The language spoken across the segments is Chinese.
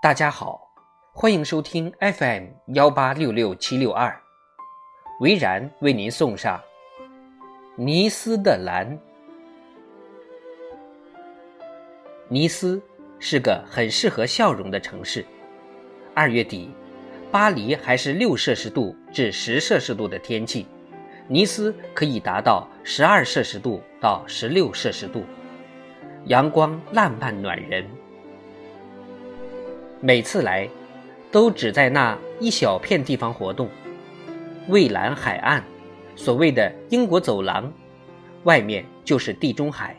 大家好，欢迎收听 FM 幺八六六七六二，维然为您送上尼斯的蓝。尼斯是个很适合笑容的城市。二月底，巴黎还是六摄氏度至十摄氏度的天气，尼斯可以达到十二摄氏度到十六摄氏度，阳光烂漫暖人。每次来，都只在那一小片地方活动。蔚蓝海岸，所谓的英国走廊，外面就是地中海。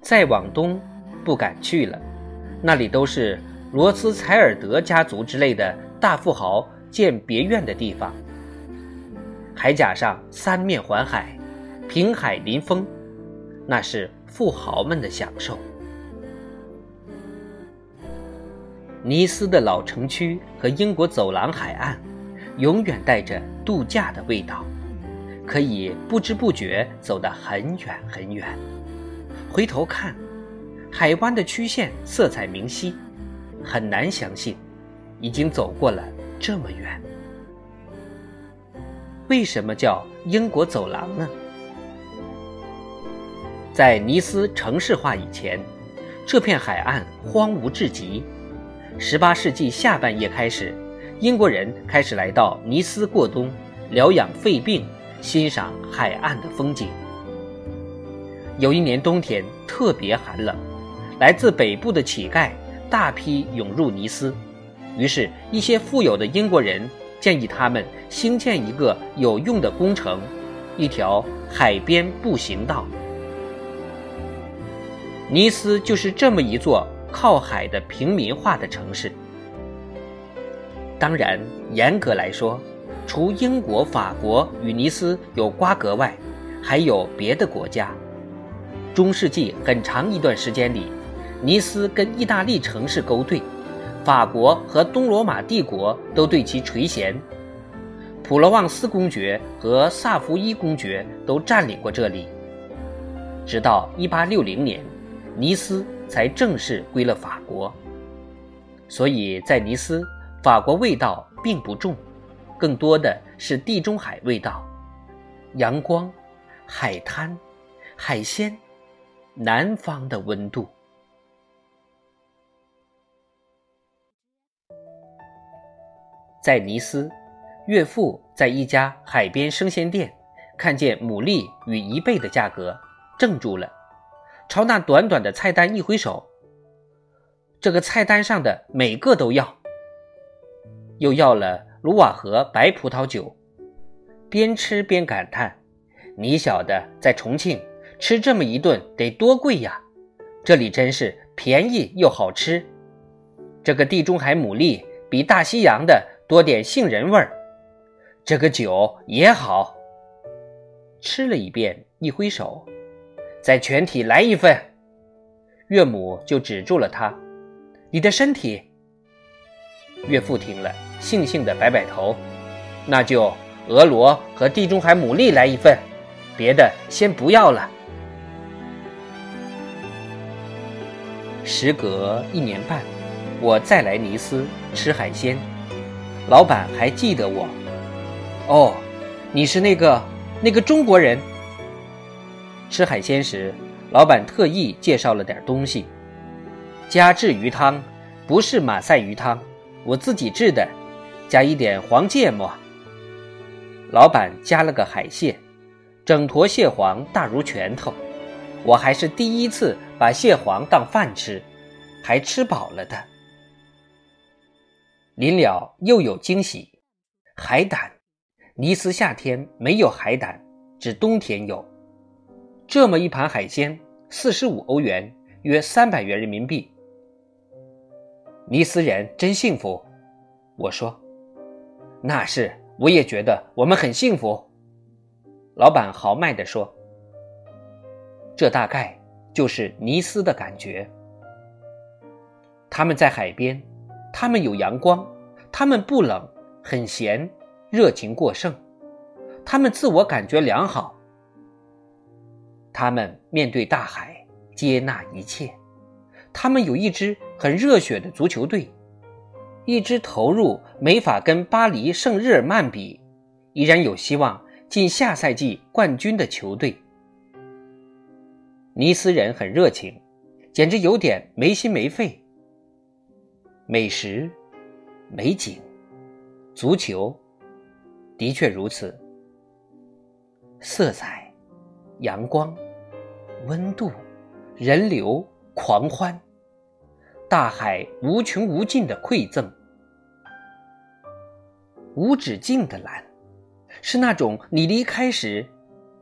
再往东，不敢去了，那里都是罗斯柴尔德家族之类的大富豪建别院的地方。海甲上三面环海，平海临风，那是富豪们的享受。尼斯的老城区和英国走廊海岸，永远带着度假的味道，可以不知不觉走得很远很远。回头看，海湾的曲线色彩明晰，很难相信，已经走过了这么远。为什么叫英国走廊呢？在尼斯城市化以前，这片海岸荒芜至极。十八世纪下半叶开始，英国人开始来到尼斯过冬，疗养肺病，欣赏海岸的风景。有一年冬天特别寒冷，来自北部的乞丐大批涌入尼斯，于是，一些富有的英国人建议他们兴建一个有用的工程——一条海边步行道。尼斯就是这么一座。靠海的平民化的城市，当然，严格来说，除英国、法国与尼斯有瓜葛外，还有别的国家。中世纪很长一段时间里，尼斯跟意大利城市勾兑，法国和东罗马帝国都对其垂涎，普罗旺斯公爵和萨伏伊公爵都占领过这里。直到1860年，尼斯。才正式归了法国，所以在尼斯，法国味道并不重，更多的是地中海味道，阳光、海滩、海鲜，南方的温度。在尼斯，岳父在一家海边生鲜店看见牡蛎与一倍的价格，怔住了。朝那短短的菜单一挥手，这个菜单上的每个都要。又要了卢瓦河白葡萄酒，边吃边感叹：“你晓得，在重庆吃这么一顿得多贵呀！这里真是便宜又好吃。这个地中海牡蛎比大西洋的多点杏仁味儿，这个酒也好。”吃了一遍，一挥手。再全体来一份，岳母就止住了他。你的身体。岳父听了，悻悻地摆摆头。那就俄罗和地中海牡蛎来一份，别的先不要了。时隔一年半，我再来尼斯吃海鲜，老板还记得我。哦，你是那个那个中国人。吃海鲜时，老板特意介绍了点东西：加制鱼汤，不是马赛鱼汤，我自己制的，加一点黄芥末。老板加了个海蟹，整坨蟹黄大如拳头，我还是第一次把蟹黄当饭吃，还吃饱了的。临了又有惊喜，海胆，尼斯夏天没有海胆，只冬天有。这么一盘海鲜，四十五欧元，约三百元人民币。尼斯人真幸福，我说。那是，我也觉得我们很幸福。老板豪迈地说。这大概就是尼斯的感觉。他们在海边，他们有阳光，他们不冷，很闲，热情过剩，他们自我感觉良好。他们面对大海，接纳一切。他们有一支很热血的足球队，一支投入没法跟巴黎圣日耳曼比，依然有希望进下赛季冠军的球队。尼斯人很热情，简直有点没心没肺。美食、美景、足球，的确如此。色彩、阳光、温度、人流、狂欢，大海无穷无尽的馈赠，无止境的蓝，是那种你离开时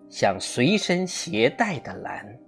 想随身携带的蓝。